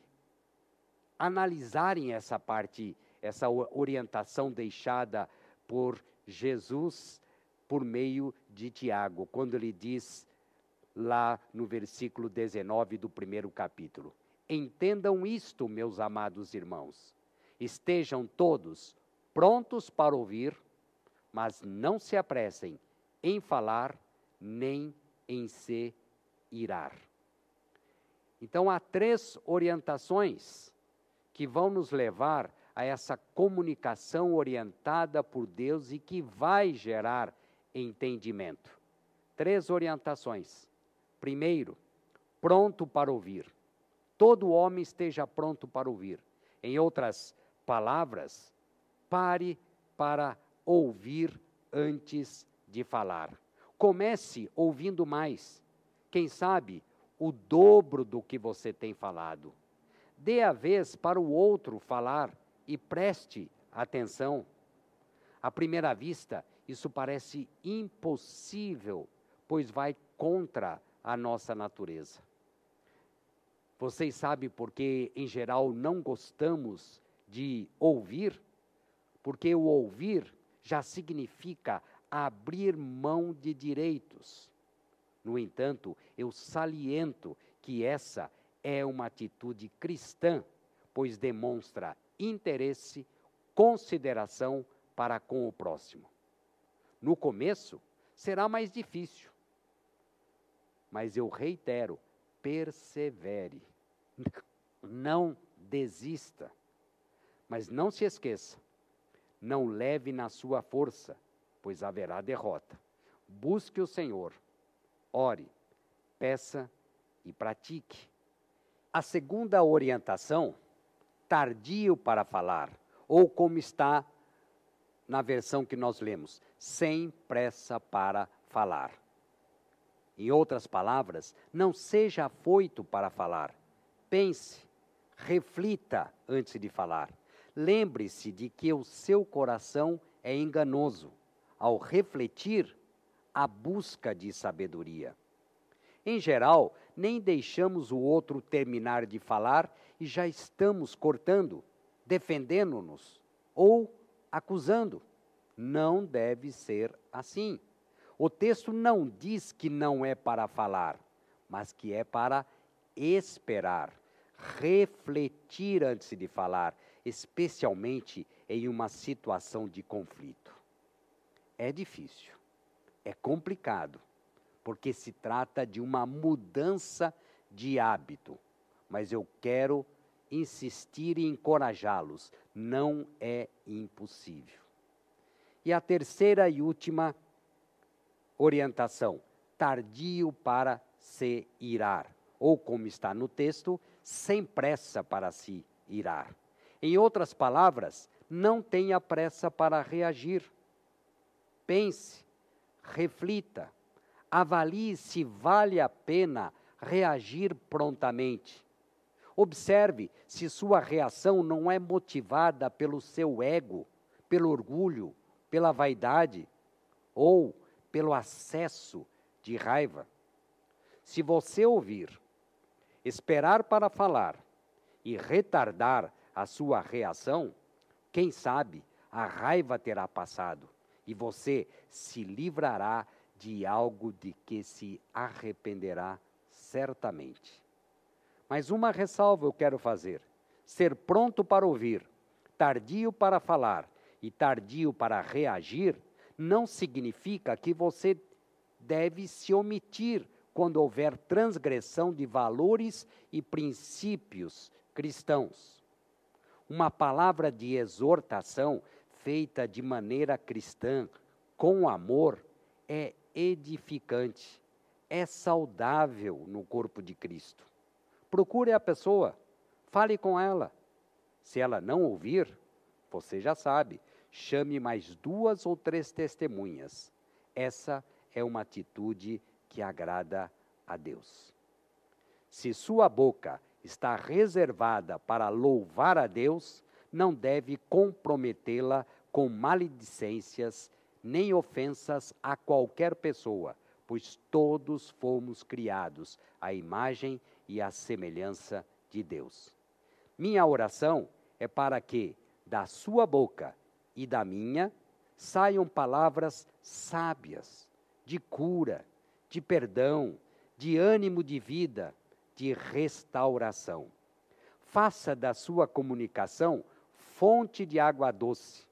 analisarem essa parte, essa orientação deixada por Jesus por meio de Tiago, quando ele diz lá no versículo 19 do primeiro capítulo: Entendam isto, meus amados irmãos. Estejam todos prontos para ouvir, mas não se apressem em falar nem em se irar. Então, há três orientações que vão nos levar a essa comunicação orientada por Deus e que vai gerar entendimento. Três orientações. Primeiro, pronto para ouvir. Todo homem esteja pronto para ouvir. Em outras palavras, pare para ouvir antes de falar. Comece ouvindo mais. Quem sabe o dobro do que você tem falado. Dê a vez para o outro falar e preste atenção. À primeira vista, isso parece impossível, pois vai contra a nossa natureza. Vocês sabem por que, em geral, não gostamos de ouvir? Porque o ouvir já significa abrir mão de direitos. No entanto, eu saliento que essa é uma atitude cristã, pois demonstra interesse, consideração para com o próximo. No começo, será mais difícil, mas eu reitero: persevere, [LAUGHS] não desista. Mas não se esqueça, não leve na sua força, pois haverá derrota. Busque o Senhor, ore, peça e pratique. A segunda orientação, tardio para falar, ou como está na versão que nós lemos, sem pressa para falar. Em outras palavras, não seja afoito para falar. Pense, reflita antes de falar. Lembre-se de que o seu coração é enganoso ao refletir a busca de sabedoria. Em geral, nem deixamos o outro terminar de falar e já estamos cortando, defendendo-nos ou acusando. Não deve ser assim. O texto não diz que não é para falar, mas que é para esperar, refletir antes de falar, especialmente em uma situação de conflito. É difícil, é complicado, porque se trata de uma mudança de hábito, mas eu quero insistir e encorajá-los, não é impossível. E a terceira e última orientação: tardio para se irar, ou como está no texto, sem pressa para se irar. Em outras palavras, não tenha pressa para reagir. Pense, reflita, avalie se vale a pena reagir prontamente. Observe se sua reação não é motivada pelo seu ego, pelo orgulho, pela vaidade ou pelo acesso de raiva. Se você ouvir, esperar para falar e retardar a sua reação, quem sabe a raiva terá passado e você se livrará de algo de que se arrependerá certamente. Mas uma ressalva eu quero fazer: ser pronto para ouvir, tardio para falar e tardio para reagir, não significa que você deve se omitir quando houver transgressão de valores e princípios cristãos. Uma palavra de exortação feita de maneira cristã, com amor, é edificante, é saudável no corpo de Cristo. Procure a pessoa, fale com ela. Se ela não ouvir, você já sabe, chame mais duas ou três testemunhas. Essa é uma atitude que agrada a Deus. Se sua boca está reservada para louvar a Deus, não deve comprometê-la com maledicências nem ofensas a qualquer pessoa, pois todos fomos criados à imagem e à semelhança de Deus. Minha oração é para que, da sua boca e da minha, saiam palavras sábias, de cura, de perdão, de ânimo de vida, de restauração. Faça da sua comunicação fonte de água doce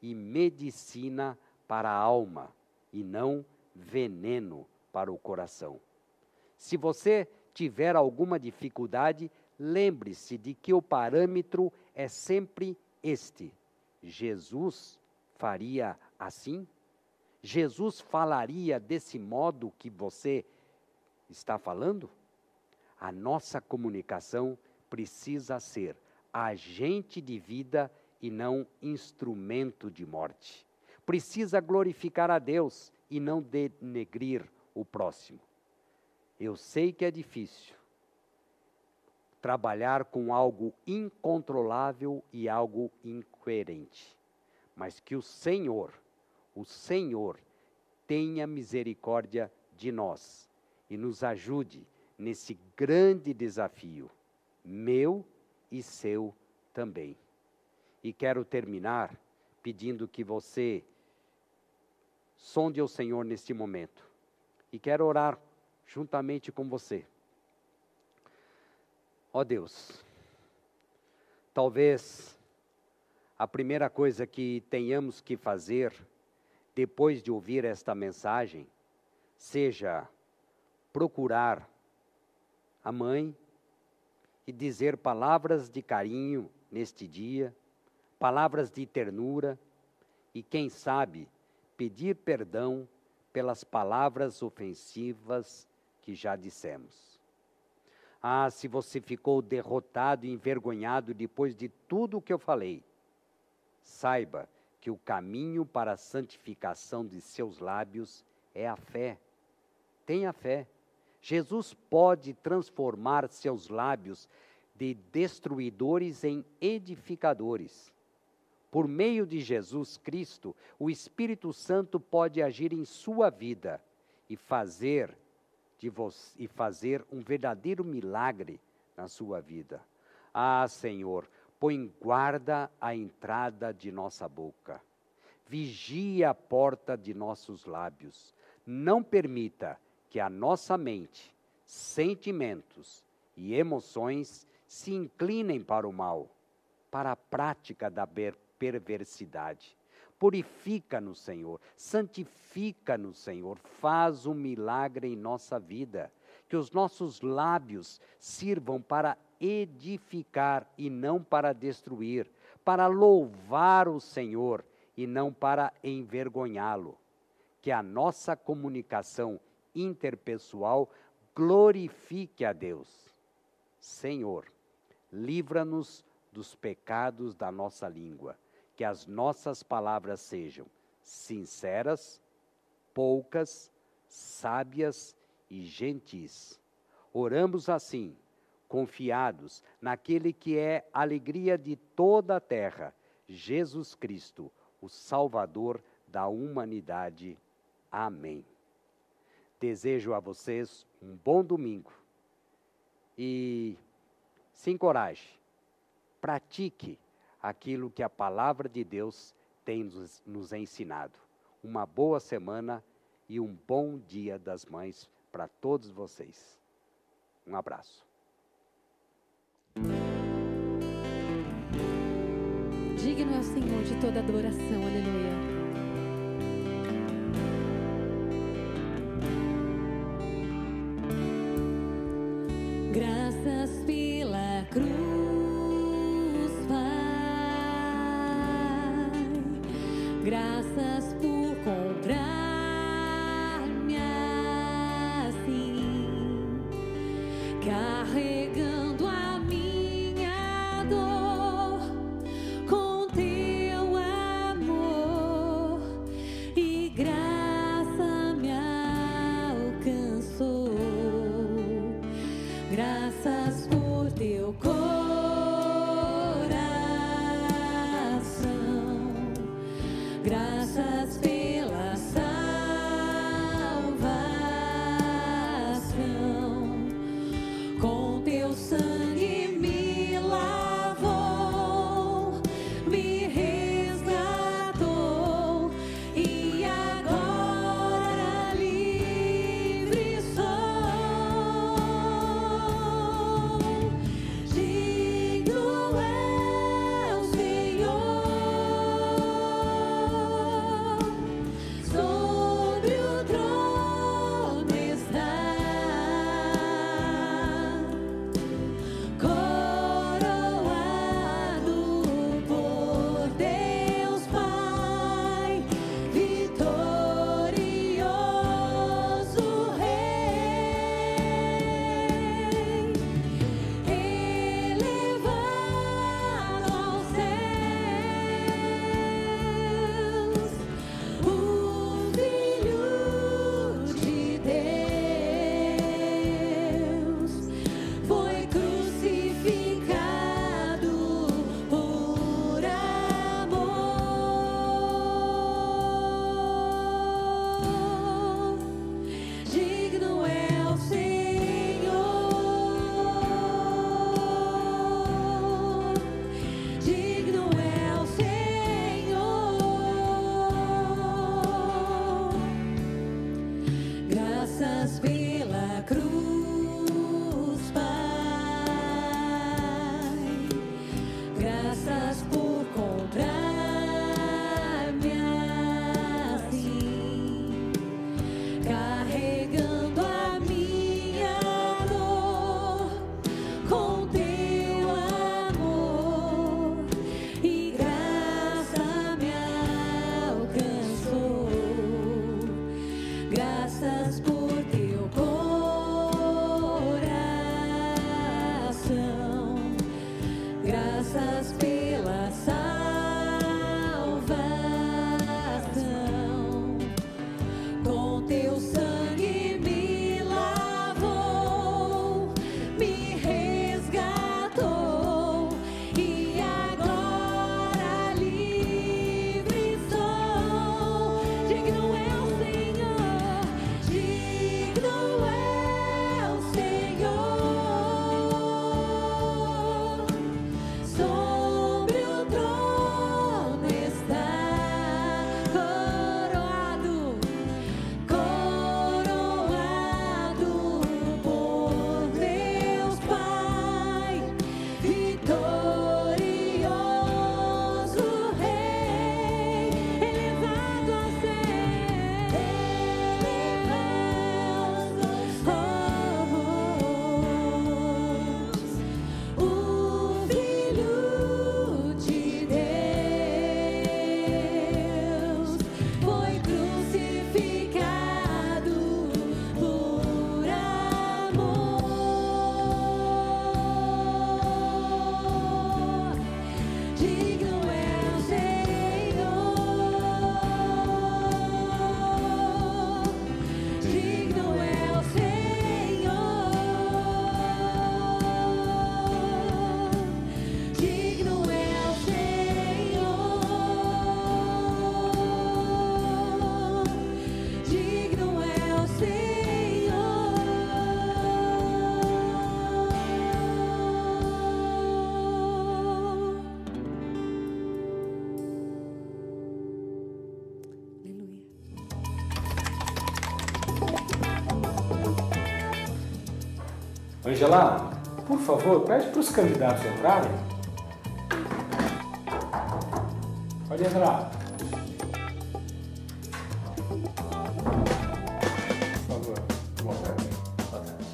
e medicina para a alma e não veneno para o coração. Se você tiver alguma dificuldade, lembre-se de que o parâmetro é sempre este: Jesus faria assim? Jesus falaria desse modo que você está falando? A nossa comunicação precisa ser agente de vida e não instrumento de morte precisa glorificar a Deus e não denegrir o próximo. Eu sei que é difícil trabalhar com algo incontrolável e algo incoerente, mas que o Senhor, o Senhor, tenha misericórdia de nós e nos ajude nesse grande desafio, meu e seu também. E quero terminar pedindo que você Sonde o Senhor neste momento. E quero orar juntamente com você. Ó oh Deus, talvez a primeira coisa que tenhamos que fazer depois de ouvir esta mensagem seja procurar a mãe e dizer palavras de carinho neste dia, palavras de ternura e, quem sabe, pedir perdão pelas palavras ofensivas que já dissemos. Ah, se você ficou derrotado e envergonhado depois de tudo o que eu falei, saiba que o caminho para a santificação de seus lábios é a fé. Tenha fé. Jesus pode transformar seus lábios de destruidores em edificadores. Por meio de Jesus Cristo, o Espírito Santo pode agir em sua vida e fazer e fazer um verdadeiro milagre na sua vida. Ah, Senhor, põe guarda à entrada de nossa boca. Vigia a porta de nossos lábios. Não permita que a nossa mente, sentimentos e emoções se inclinem para o mal, para a prática da perversidade. Purifica-nos, Senhor, santifica-nos, Senhor, faz um milagre em nossa vida, que os nossos lábios sirvam para edificar e não para destruir, para louvar o Senhor e não para envergonhá-lo. Que a nossa comunicação interpessoal glorifique a Deus. Senhor, livra-nos dos pecados da nossa língua que as nossas palavras sejam sinceras, poucas, sábias e gentis. Oramos assim, confiados naquele que é a alegria de toda a terra, Jesus Cristo, o Salvador da humanidade. Amém. Desejo a vocês um bom domingo e se encoraje, pratique aquilo que a palavra de Deus tem nos, nos ensinado. Uma boa semana e um bom Dia das Mães para todos vocês. Um abraço. Digno é o Senhor de toda adoração, aleluia. Graças pela cruz, Graças Veja lá, por favor, pede para os candidatos entrarem. Pode entrar. Por favor. Boa tarde. Boa tarde.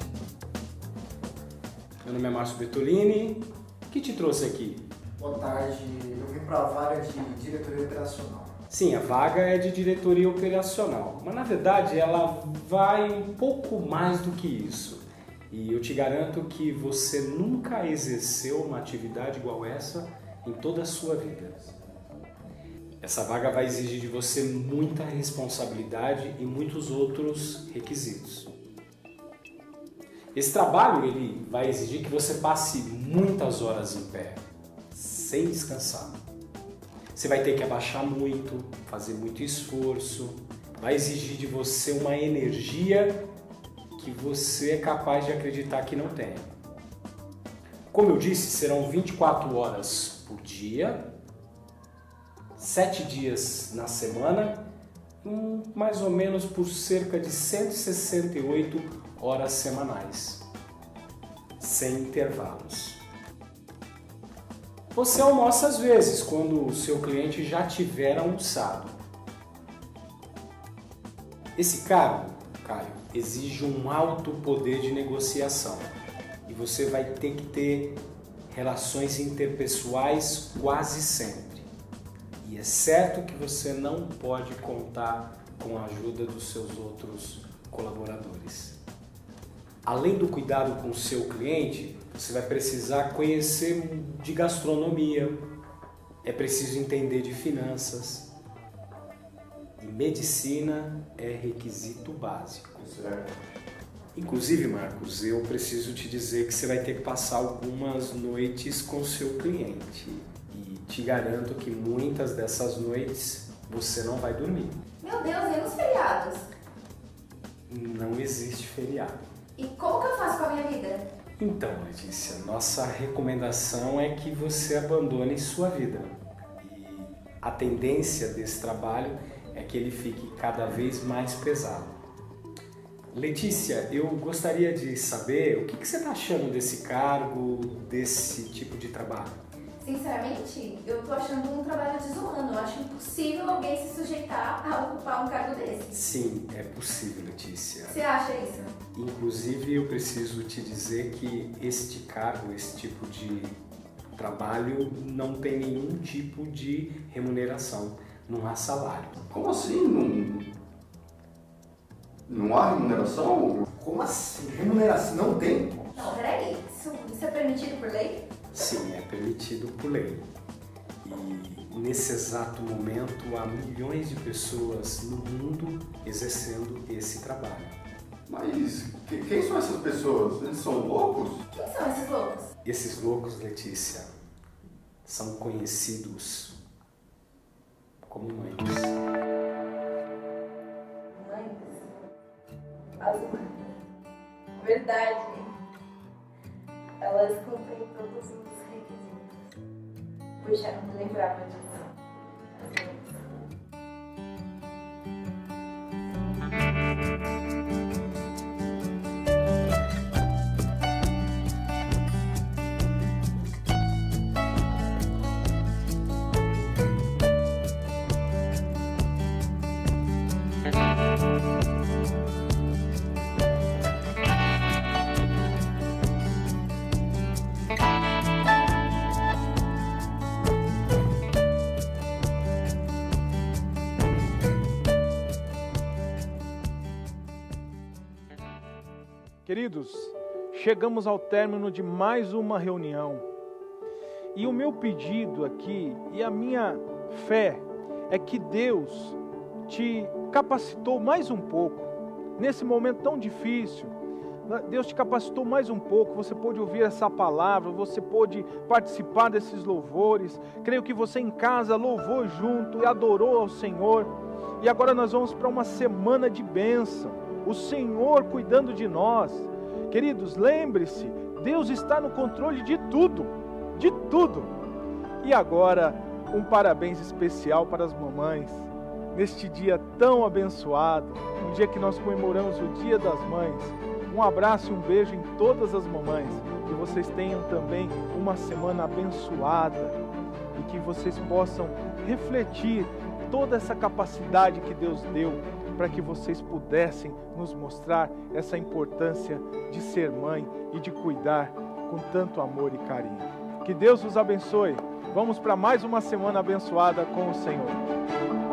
Meu nome é Márcio Bertolini. O que te trouxe aqui? Boa tarde. Eu vim para a vaga de diretoria operacional. Sim, a vaga é de diretoria operacional, mas na verdade ela vai um pouco mais do que isso. E eu te garanto que você nunca exerceu uma atividade igual essa em toda a sua vida. Essa vaga vai exigir de você muita responsabilidade e muitos outros requisitos. Esse trabalho ele vai exigir que você passe muitas horas em pé, sem descansar. Você vai ter que abaixar muito, fazer muito esforço, vai exigir de você uma energia que você é capaz de acreditar que não tem. Como eu disse, serão 24 horas por dia, 7 dias na semana, um, mais ou menos por cerca de 168 horas semanais, sem intervalos. Você almoça às vezes, quando o seu cliente já tiver almoçado. Esse cargo, Caio, exige um alto poder de negociação e você vai ter que ter relações interpessoais quase sempre. E é certo que você não pode contar com a ajuda dos seus outros colaboradores. Além do cuidado com o seu cliente, você vai precisar conhecer de gastronomia, é preciso entender de finanças. Medicina é requisito básico. Certo. Inclusive, Marcos, eu preciso te dizer que você vai ter que passar algumas noites com seu cliente. E te garanto que muitas dessas noites você não vai dormir. Meu Deus, e nos feriados? Não existe feriado. E como que eu faço com a minha vida? Então, Letícia, nossa recomendação é que você abandone sua vida. E a tendência desse trabalho é que ele fique cada vez mais pesado. Letícia, eu gostaria de saber o que, que você está achando desse cargo, desse tipo de trabalho. Sinceramente, eu tô achando um trabalho desumano. Eu acho impossível alguém se sujeitar a ocupar um cargo desse. Sim, é possível, Letícia. Você acha isso? Inclusive, eu preciso te dizer que este cargo, esse tipo de trabalho, não tem nenhum tipo de remuneração, não há salário. Como assim? Não, não há remuneração? Como assim? Remuneração não tem? Não, peraí. Isso, isso é permitido por lei? Sim, é permitido por lei. E nesse exato momento há milhões de pessoas no mundo exercendo esse trabalho. Mas que- quem são essas pessoas? Eles são loucos? Quem são esses loucos? Esses loucos, Letícia, são conhecidos como mães. Mães. As mães. Verdade. Elas cumprem todos os requisitos. Puxa, não me lembrava disso. As Queridos, chegamos ao término de mais uma reunião. E o meu pedido aqui e a minha fé é que Deus te capacitou mais um pouco nesse momento tão difícil. Deus te capacitou mais um pouco, você pôde ouvir essa palavra, você pôde participar desses louvores. Creio que você em casa louvou junto e adorou ao Senhor. E agora nós vamos para uma semana de bênção. O Senhor cuidando de nós. Queridos, lembre-se, Deus está no controle de tudo, de tudo. E agora, um parabéns especial para as mamães. Neste dia tão abençoado, um dia que nós comemoramos o Dia das Mães. Um abraço e um beijo em todas as mamães. Que vocês tenham também uma semana abençoada e que vocês possam refletir toda essa capacidade que Deus deu para que vocês pudessem nos mostrar essa importância de ser mãe e de cuidar com tanto amor e carinho. Que Deus os abençoe. Vamos para mais uma semana abençoada com o Senhor.